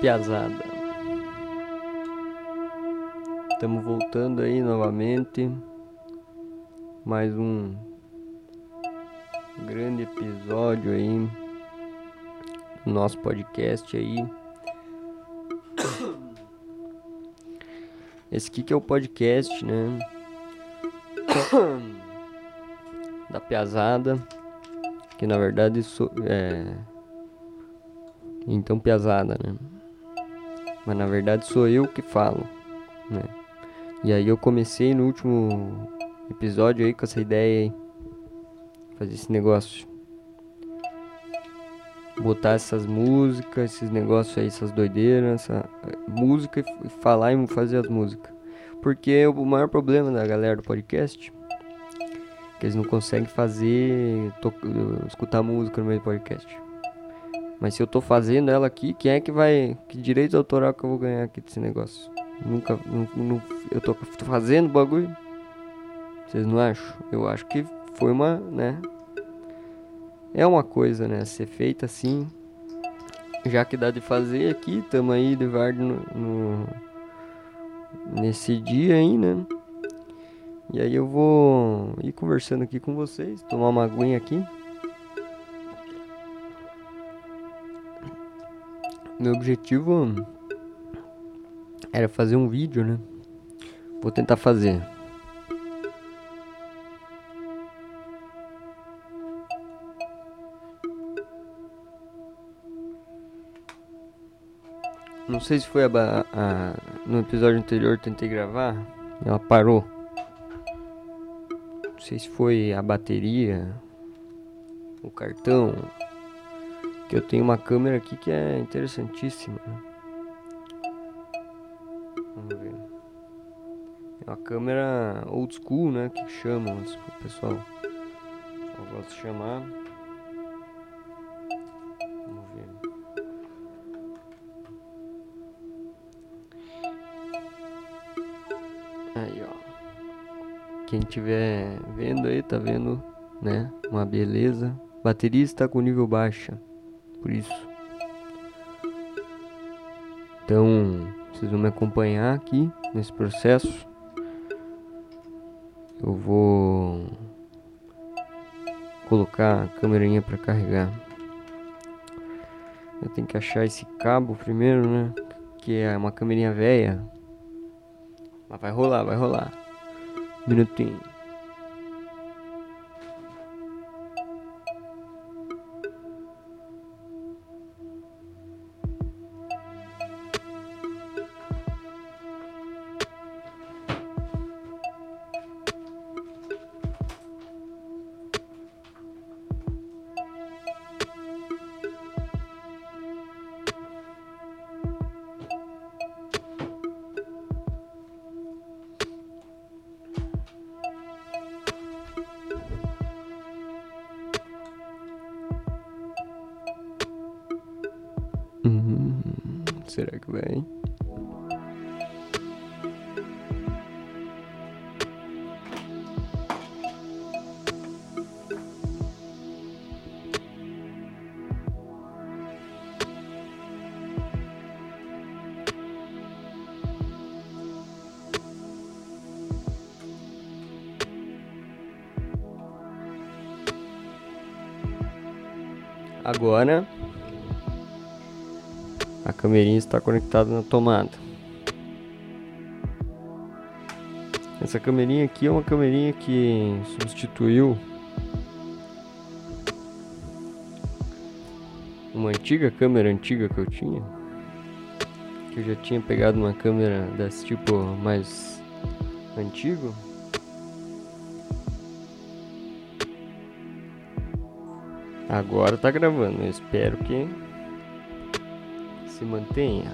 Piazada. Estamos voltando aí novamente. Mais um grande episódio aí do nosso podcast aí. Esse aqui que é o podcast, né? da piazada. Que na verdade é então piazada, né? Mas na verdade sou eu que falo, né? E aí eu comecei no último episódio aí com essa ideia aí. Fazer esse negócio. Botar essas músicas, esses negócios aí, essas doideiras, essa música e falar e fazer as músicas. Porque o maior problema da galera do podcast que eles não conseguem fazer escutar música no meio do podcast. Mas se eu tô fazendo ela aqui, quem é que vai. Que direito autoral que eu vou ganhar aqui desse negócio? Nunca. Não, não, eu tô, tô fazendo bagulho. Vocês não acham? Eu acho que foi uma, né? É uma coisa, né? Ser feita assim. Já que dá de fazer aqui, tamo aí de no, no, nesse dia aí, né? E aí eu vou ir conversando aqui com vocês, tomar uma aguinha aqui. Meu objetivo era fazer um vídeo, né? Vou tentar fazer. Não sei se foi a, a, no episódio anterior tentei gravar, ela parou. Não sei se foi a bateria, o cartão, que eu tenho uma câmera aqui que é interessantíssima. Vamos ver. É uma câmera old school, né? Que chamam o pessoal. Eu gosto de chamar. Vamos ver. Aí, ó. Quem tiver vendo aí, tá vendo, né? Uma beleza. Bateria está com nível baixa por isso. Então, vocês vão me acompanhar aqui nesse processo. Eu vou colocar a câmerinha para carregar. Eu tenho que achar esse cabo primeiro, né? Que é uma câmerinha velha. Mas vai rolar, vai rolar. Minutinho. Será que vai? Agora a câmerinha está conectada na tomada. Essa câmerinha aqui é uma câmerinha que substituiu uma antiga câmera antiga que eu tinha. Que eu já tinha pegado uma câmera desse tipo mais antigo. Agora tá gravando, eu espero que se mantenha.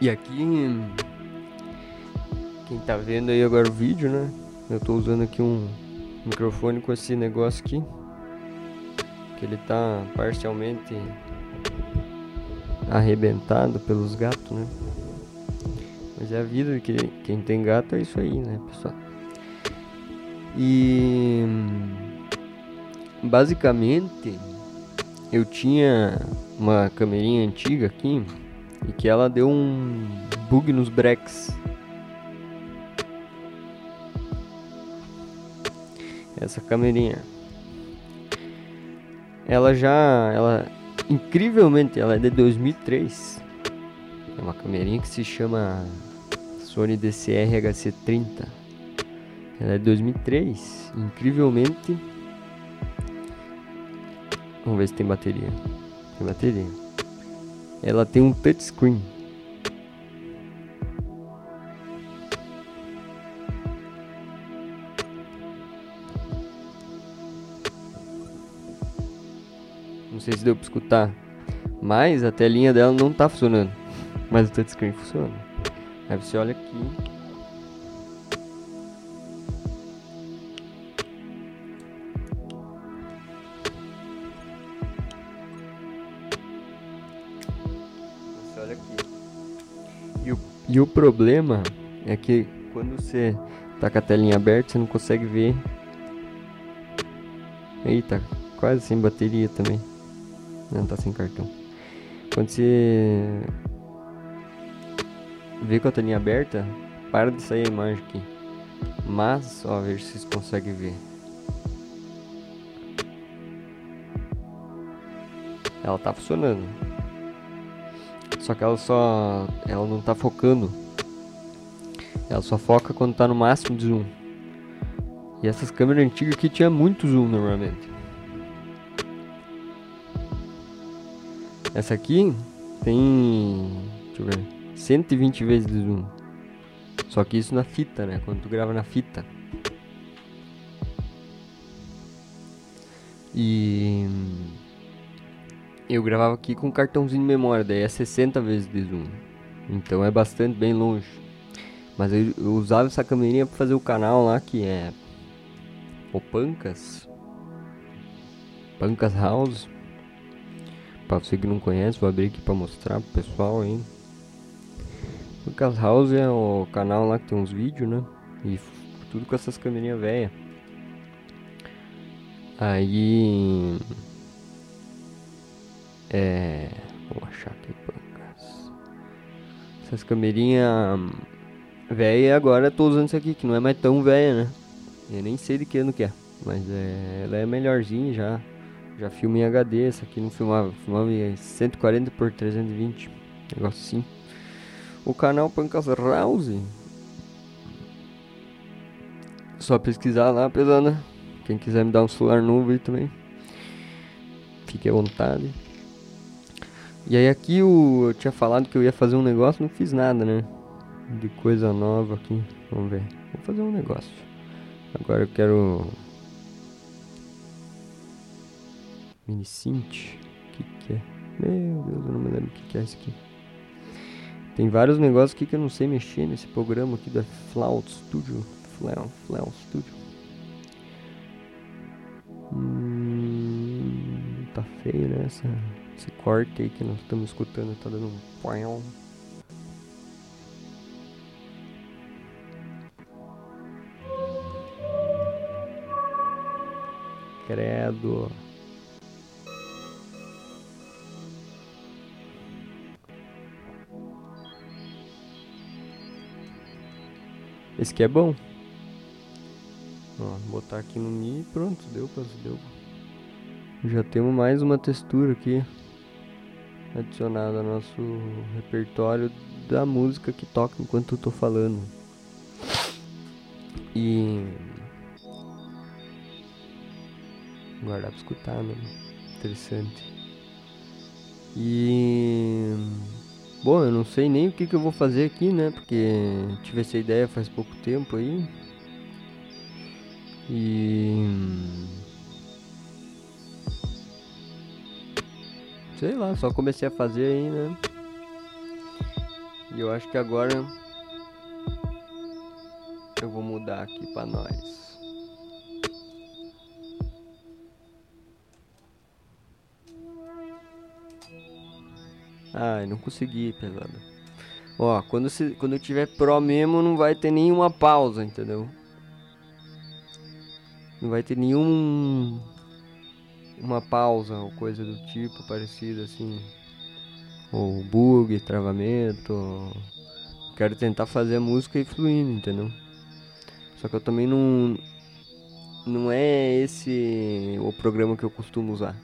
E aqui, quem tá vendo aí agora o vídeo, né? Eu tô usando aqui um microfone com esse negócio aqui. Que ele tá parcialmente arrebentado pelos gatos, né? Mas é a vida que quem tem gato é isso aí, né, pessoal? E basicamente eu tinha uma camerinha antiga aqui e que ela deu um bug nos breaks. Essa camerinha. Ela já, ela incrivelmente, ela é de 2003. É uma camerinha que se chama Sony DCR HC30. Ela é de 2003. Incrivelmente. Vamos ver se tem bateria. Tem bateria. Ela tem um touchscreen. Não sei se deu pra escutar. Mas a telinha dela não tá funcionando. Mas o touchscreen funciona. Aí você olha aqui. E o, problema é que quando você tá com a telinha aberta, você não consegue ver. Eita, quase sem bateria também. Não, tá sem cartão. Quando você vê com a telinha aberta, para de sair a imagem aqui. Mas, ó, ver se vocês conseguem ver. Ela tá funcionando. Só que ela só. Ela não tá focando. Ela só foca quando tá no máximo de zoom. E essas câmeras antigas aqui tinha muito zoom normalmente. Essa aqui tem. Deixa eu ver. 120 vezes de zoom. Só que isso na fita, né? Quando tu grava na fita. E. Eu gravava aqui com um cartãozinho de memória, daí é 60 vezes de zoom. Então é bastante bem longe. Mas eu, eu usava essa câmerinha para fazer o canal lá que é. O Pancas. Pancas House. Pra você que não conhece, vou abrir aqui pra mostrar pro pessoal aí. Lucas House é o canal lá que tem uns vídeos, né? E tudo com essas câmerinhas velhas. Aí. É. Vou achar aqui, Pancas. Essas câmerinhas velhas agora eu tô usando isso aqui, que não é mais tão velha, né? Eu nem sei de que ano que é. Mas é, ela é melhorzinha já. Já filma em HD, essa aqui não filmava. Filmava em 140 por 320. Negócio assim. O canal Pancas House. Só pesquisar lá, pesada. Quem quiser me dar um celular novo aí também. Fique à vontade. E aí aqui o, eu tinha falado que eu ia fazer um negócio, não fiz nada, né? De coisa nova aqui. Vamos ver. Vou fazer um negócio. Agora eu quero Mini Synth. O que, que é? Meu Deus, eu não me lembro o que, que é isso aqui. Tem vários negócios aqui que eu não sei mexer nesse programa aqui da Flout Studio. Flout, Flout Studio. Hum, tá feio, né? Essa, esse corte aí que nós estamos escutando tá dando um põe. Credo. Esse aqui é bom. Ó, botar aqui no Mi pronto, deu, deu. Já temos mais uma textura aqui adicionada ao nosso repertório da música que toca enquanto eu tô falando. E dá pra escutar, né? Interessante. E Bom, eu não sei nem o que, que eu vou fazer aqui, né? Porque tive essa ideia faz pouco tempo aí. E. Sei lá, só comecei a fazer aí, né? E eu acho que agora eu vou mudar aqui pra nós. Ai, não consegui, pesado. Ó, quando, se, quando eu tiver pro mesmo, não vai ter nenhuma pausa, entendeu? Não vai ter nenhum uma pausa ou coisa do tipo parecida assim. Ou bug, travamento. Quero tentar fazer a música e fluindo, entendeu? Só que eu também não não é esse o programa que eu costumo usar.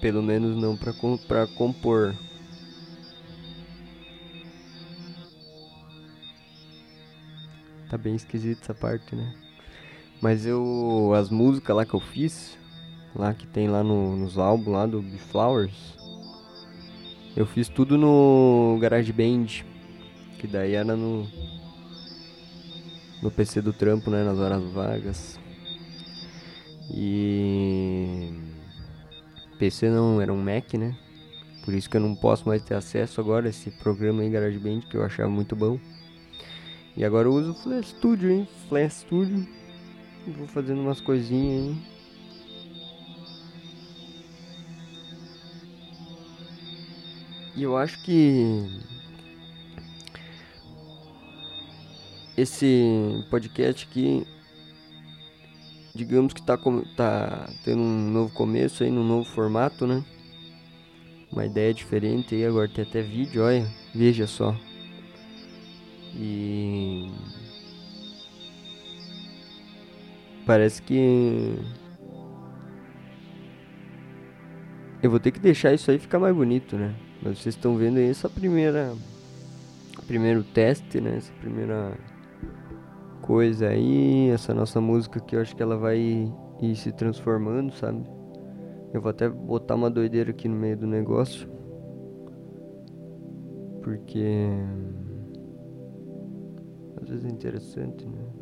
Pelo menos não para compor. Tá bem esquisito essa parte, né? Mas eu. As músicas lá que eu fiz, lá que tem lá no, nos álbuns lá do Flowers, eu fiz tudo no GarageBand, que daí era no. No PC do trampo, né? Nas horas vagas. E PC não, era um Mac, né? Por isso que eu não posso mais ter acesso agora a esse programa em GarageBand que eu achava muito bom. E agora eu uso o Flash Studio, hein? Flash Studio. Vou fazendo umas coisinhas. E eu acho que esse podcast aqui digamos que tá, tá tendo um novo começo aí, num novo formato, né? Uma ideia diferente aí, agora tem até vídeo, olha, veja só. E parece que eu vou ter que deixar isso aí ficar mais bonito, né? Mas vocês estão vendo aí essa primeira primeiro teste, né? Essa primeira coisa aí, essa nossa música que eu acho que ela vai ir se transformando, sabe? Eu vou até botar uma doideira aqui no meio do negócio. Porque às vezes é interessante, né?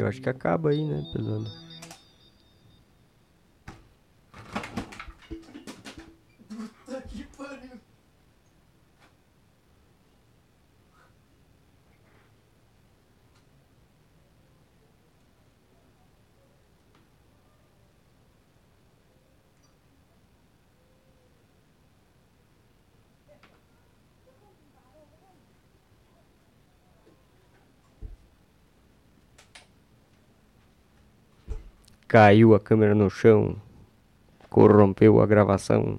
Eu acho que acaba aí, né, pesando. Caiu a câmera no chão. Corrompeu a gravação.